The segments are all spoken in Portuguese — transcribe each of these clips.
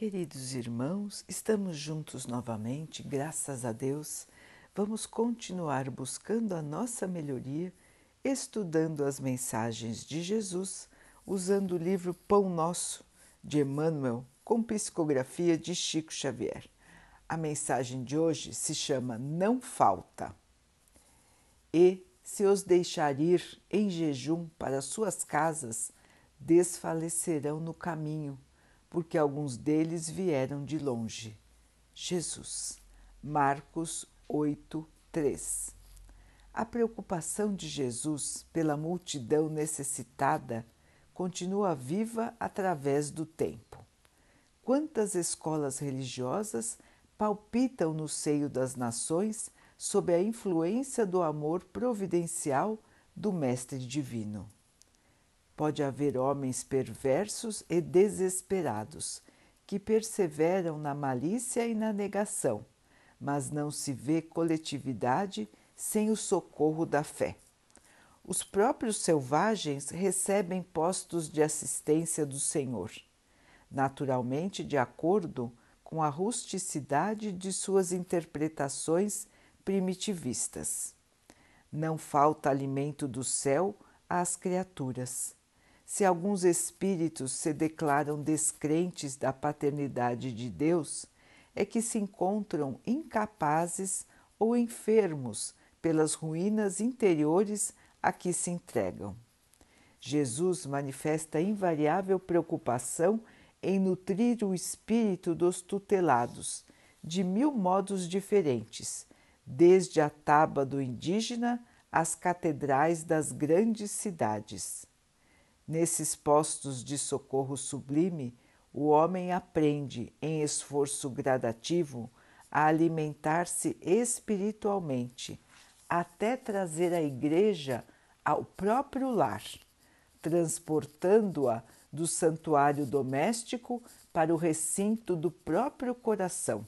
Queridos irmãos, estamos juntos novamente, graças a Deus. Vamos continuar buscando a nossa melhoria, estudando as mensagens de Jesus, usando o livro Pão Nosso de Emmanuel, com psicografia de Chico Xavier. A mensagem de hoje se chama Não Falta. E se os deixar ir em jejum para suas casas, desfalecerão no caminho porque alguns deles vieram de longe. Jesus. Marcos 8, 3. A preocupação de Jesus pela multidão necessitada continua viva através do tempo. Quantas escolas religiosas palpitam no seio das nações sob a influência do amor providencial do Mestre Divino? Pode haver homens perversos e desesperados que perseveram na malícia e na negação, mas não se vê coletividade sem o socorro da fé. Os próprios selvagens recebem postos de assistência do Senhor, naturalmente de acordo com a rusticidade de suas interpretações primitivistas. Não falta alimento do céu às criaturas se alguns espíritos se declaram descrentes da paternidade de Deus, é que se encontram incapazes ou enfermos pelas ruínas interiores a que se entregam. Jesus manifesta invariável preocupação em nutrir o espírito dos tutelados, de mil modos diferentes, desde a taba do indígena às catedrais das grandes cidades. Nesses postos de socorro sublime, o homem aprende, em esforço gradativo, a alimentar-se espiritualmente, até trazer a Igreja ao próprio lar, transportando-a do santuário doméstico para o recinto do próprio coração.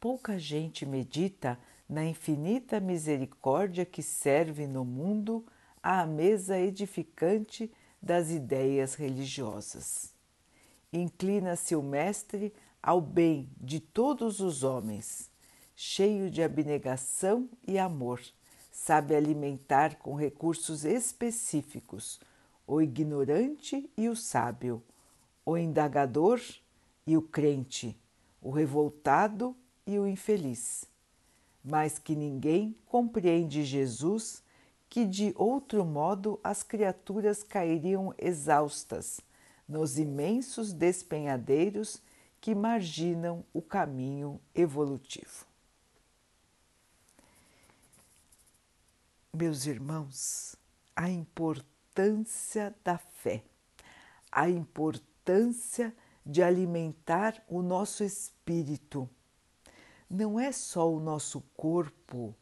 Pouca gente medita na infinita misericórdia que serve no mundo à mesa edificante das ideias religiosas. Inclina-se o Mestre ao bem de todos os homens, cheio de abnegação e amor, sabe alimentar com recursos específicos o ignorante e o sábio, o indagador e o crente, o revoltado e o infeliz. Mas que ninguém compreende Jesus que de outro modo as criaturas cairiam exaustas nos imensos despenhadeiros que marginam o caminho evolutivo. Meus irmãos, a importância da fé, a importância de alimentar o nosso espírito. Não é só o nosso corpo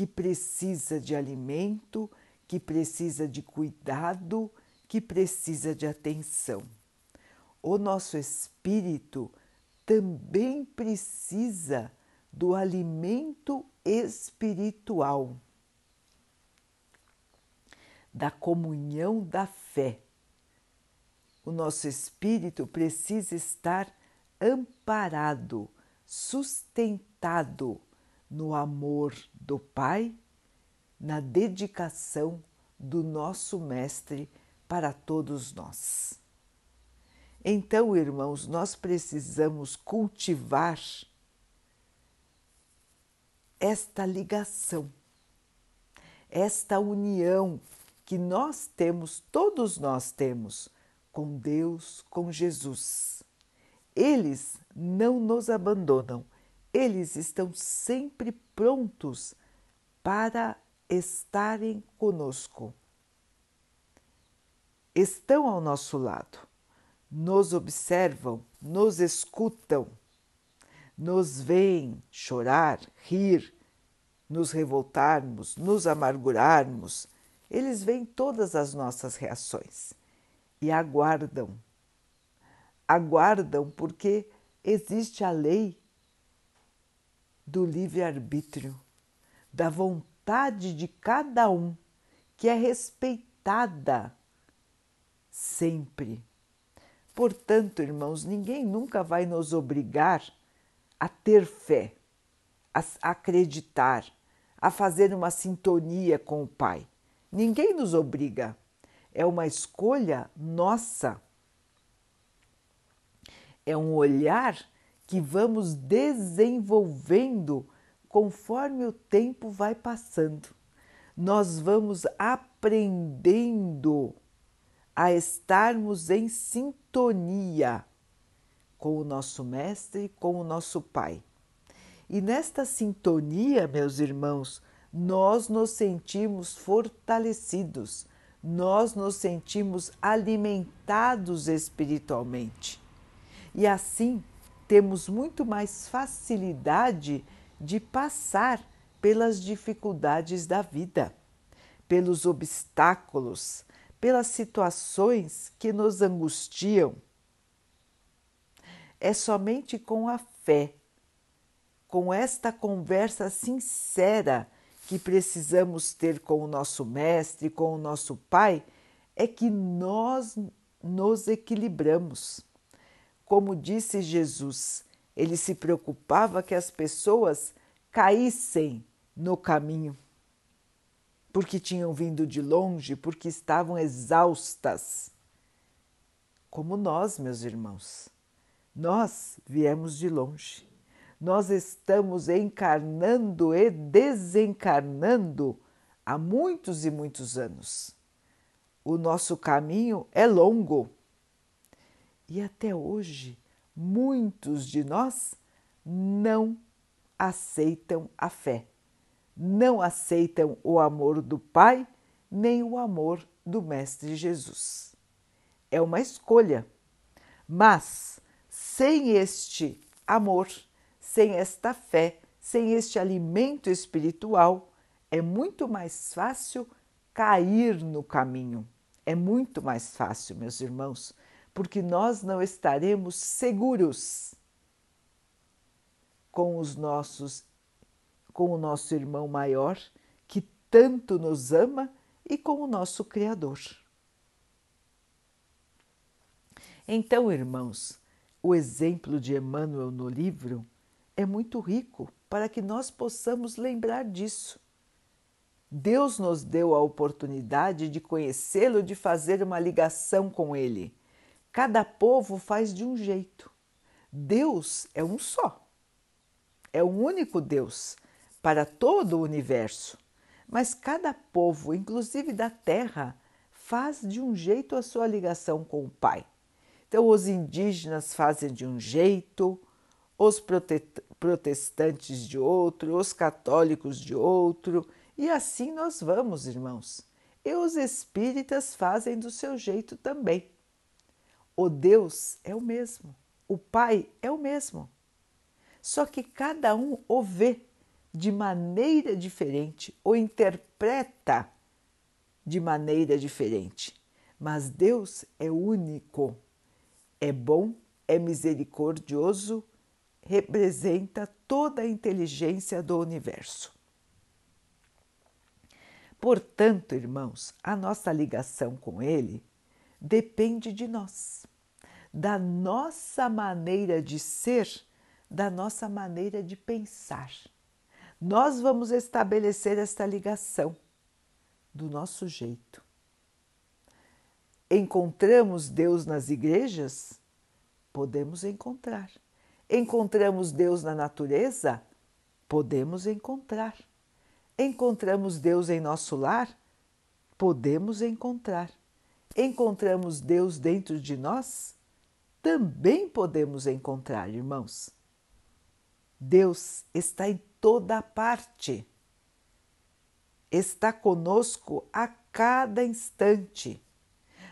que precisa de alimento, que precisa de cuidado, que precisa de atenção. O nosso espírito também precisa do alimento espiritual, da comunhão da fé. O nosso espírito precisa estar amparado, sustentado no amor do Pai, na dedicação do nosso Mestre para todos nós. Então, irmãos, nós precisamos cultivar esta ligação, esta união que nós temos, todos nós temos, com Deus, com Jesus. Eles não nos abandonam, eles estão sempre prontos para estarem conosco. Estão ao nosso lado, nos observam, nos escutam, nos veem chorar, rir, nos revoltarmos, nos amargurarmos. Eles veem todas as nossas reações e aguardam. Aguardam porque existe a lei do livre-arbítrio, da vontade de cada um, que é respeitada sempre. Portanto, irmãos, ninguém nunca vai nos obrigar a ter fé, a acreditar, a fazer uma sintonia com o Pai. Ninguém nos obriga. É uma escolha nossa. É um olhar que vamos desenvolvendo conforme o tempo vai passando. Nós vamos aprendendo a estarmos em sintonia com o nosso Mestre, com o nosso Pai. E nesta sintonia, meus irmãos, nós nos sentimos fortalecidos, nós nos sentimos alimentados espiritualmente. E assim temos muito mais facilidade de passar pelas dificuldades da vida, pelos obstáculos, pelas situações que nos angustiam. É somente com a fé, com esta conversa sincera que precisamos ter com o nosso Mestre, com o nosso Pai, é que nós nos equilibramos. Como disse Jesus, ele se preocupava que as pessoas caíssem no caminho porque tinham vindo de longe, porque estavam exaustas. Como nós, meus irmãos. Nós viemos de longe. Nós estamos encarnando e desencarnando há muitos e muitos anos. O nosso caminho é longo. E até hoje, muitos de nós não aceitam a fé não aceitam o amor do Pai nem o amor do Mestre Jesus. É uma escolha, mas sem este amor, sem esta fé, sem este alimento espiritual, é muito mais fácil cair no caminho. É muito mais fácil, meus irmãos, porque nós não estaremos seguros com os nossos com o nosso irmão maior, que tanto nos ama, e com o nosso Criador. Então, irmãos, o exemplo de Emmanuel no livro é muito rico para que nós possamos lembrar disso. Deus nos deu a oportunidade de conhecê-lo, de fazer uma ligação com ele. Cada povo faz de um jeito. Deus é um só. É um único Deus, para todo o universo, mas cada povo, inclusive da Terra, faz de um jeito a sua ligação com o Pai. Então, os indígenas fazem de um jeito, os protestantes de outro, os católicos de outro, e assim nós vamos, irmãos. E os espíritas fazem do seu jeito também. O Deus é o mesmo, o Pai é o mesmo. Só que cada um o vê de maneira diferente ou interpreta de maneira diferente. Mas Deus é único, é bom, é misericordioso, representa toda a inteligência do universo. Portanto, irmãos, a nossa ligação com Ele depende de nós, da nossa maneira de ser, da nossa maneira de pensar nós vamos estabelecer esta ligação do nosso jeito. Encontramos Deus nas igrejas? Podemos encontrar. Encontramos Deus na natureza? Podemos encontrar. Encontramos Deus em nosso lar? Podemos encontrar. Encontramos Deus dentro de nós? Também podemos encontrar, irmãos. Deus está em toda parte. Está conosco a cada instante.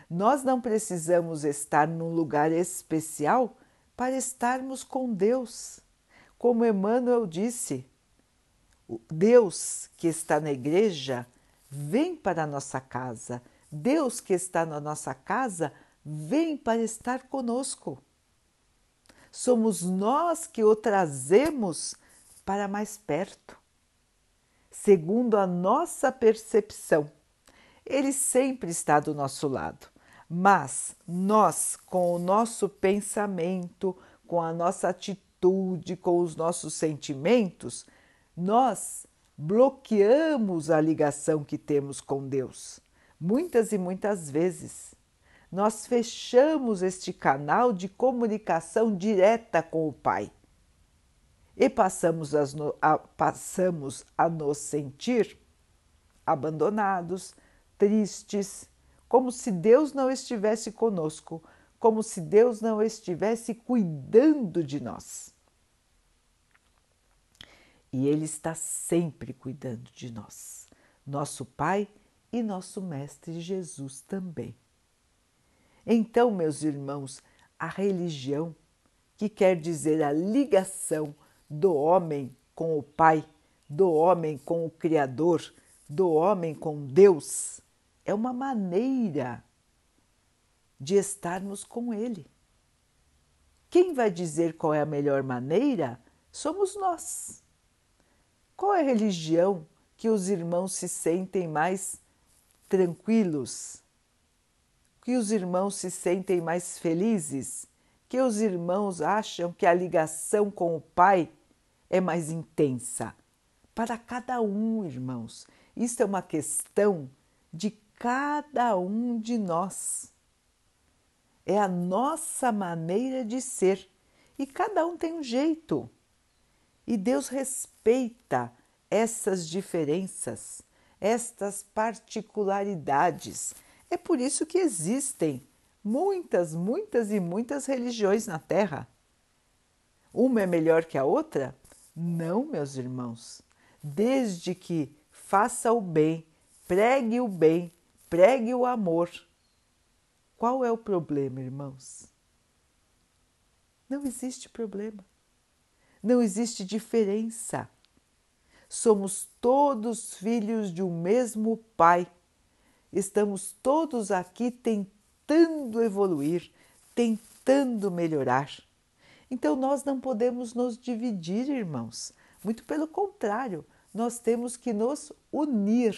Nós não precisamos estar num lugar especial para estarmos com Deus. Como Emmanuel disse, Deus que está na igreja vem para a nossa casa. Deus que está na nossa casa vem para estar conosco. Somos nós que o trazemos para mais perto. Segundo a nossa percepção, Ele sempre está do nosso lado. Mas nós, com o nosso pensamento, com a nossa atitude, com os nossos sentimentos, nós bloqueamos a ligação que temos com Deus. Muitas e muitas vezes nós fechamos este canal de comunicação direta com o Pai e passamos, a, passamos a nos sentir abandonados, tristes, como se Deus não estivesse conosco, como se Deus não estivesse cuidando de nós. E Ele está sempre cuidando de nós, nosso Pai e nosso Mestre Jesus também. Então, meus irmãos, a religião, que quer dizer a ligação do homem com o Pai, do homem com o Criador, do homem com Deus, é uma maneira de estarmos com Ele. Quem vai dizer qual é a melhor maneira? Somos nós. Qual é a religião que os irmãos se sentem mais tranquilos? Que os irmãos se sentem mais felizes? Que os irmãos acham que a ligação com o Pai é mais intensa? Para cada um, irmãos, isto é uma questão de cada um de nós. É a nossa maneira de ser e cada um tem um jeito. E Deus respeita essas diferenças, estas particularidades. É por isso que existem muitas, muitas e muitas religiões na Terra. Uma é melhor que a outra? Não, meus irmãos. Desde que faça o bem, pregue o bem, pregue o amor. Qual é o problema, irmãos? Não existe problema. Não existe diferença. Somos todos filhos de um mesmo Pai. Estamos todos aqui tentando evoluir, tentando melhorar. Então nós não podemos nos dividir, irmãos. Muito pelo contrário, nós temos que nos unir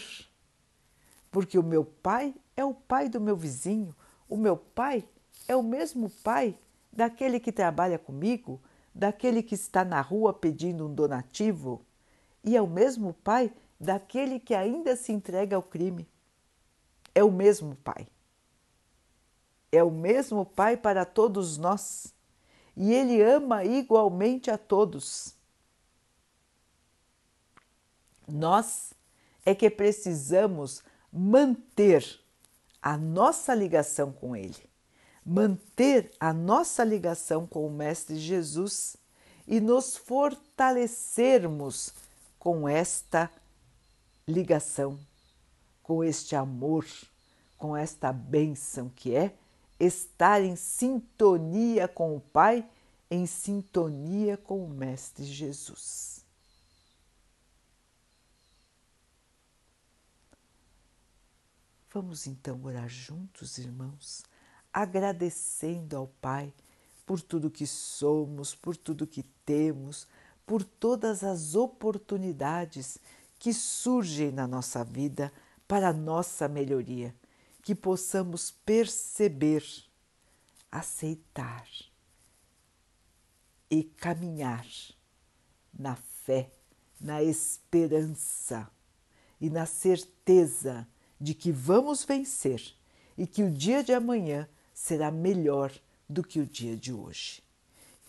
porque o meu pai é o pai do meu vizinho, o meu pai é o mesmo pai daquele que trabalha comigo, daquele que está na rua pedindo um donativo, e é o mesmo pai daquele que ainda se entrega ao crime. É o mesmo pai. É o mesmo pai para todos nós, e ele ama igualmente a todos. Nós é que precisamos manter a nossa ligação com Ele, manter a nossa ligação com o Mestre Jesus e nos fortalecermos com esta ligação, com este amor, com esta bênção que é estar em sintonia com o Pai, em sintonia com o Mestre Jesus. Vamos então orar juntos, irmãos, agradecendo ao Pai por tudo que somos, por tudo que temos, por todas as oportunidades que surgem na nossa vida para a nossa melhoria, que possamos perceber, aceitar e caminhar na fé, na esperança e na certeza de que vamos vencer e que o dia de amanhã será melhor do que o dia de hoje.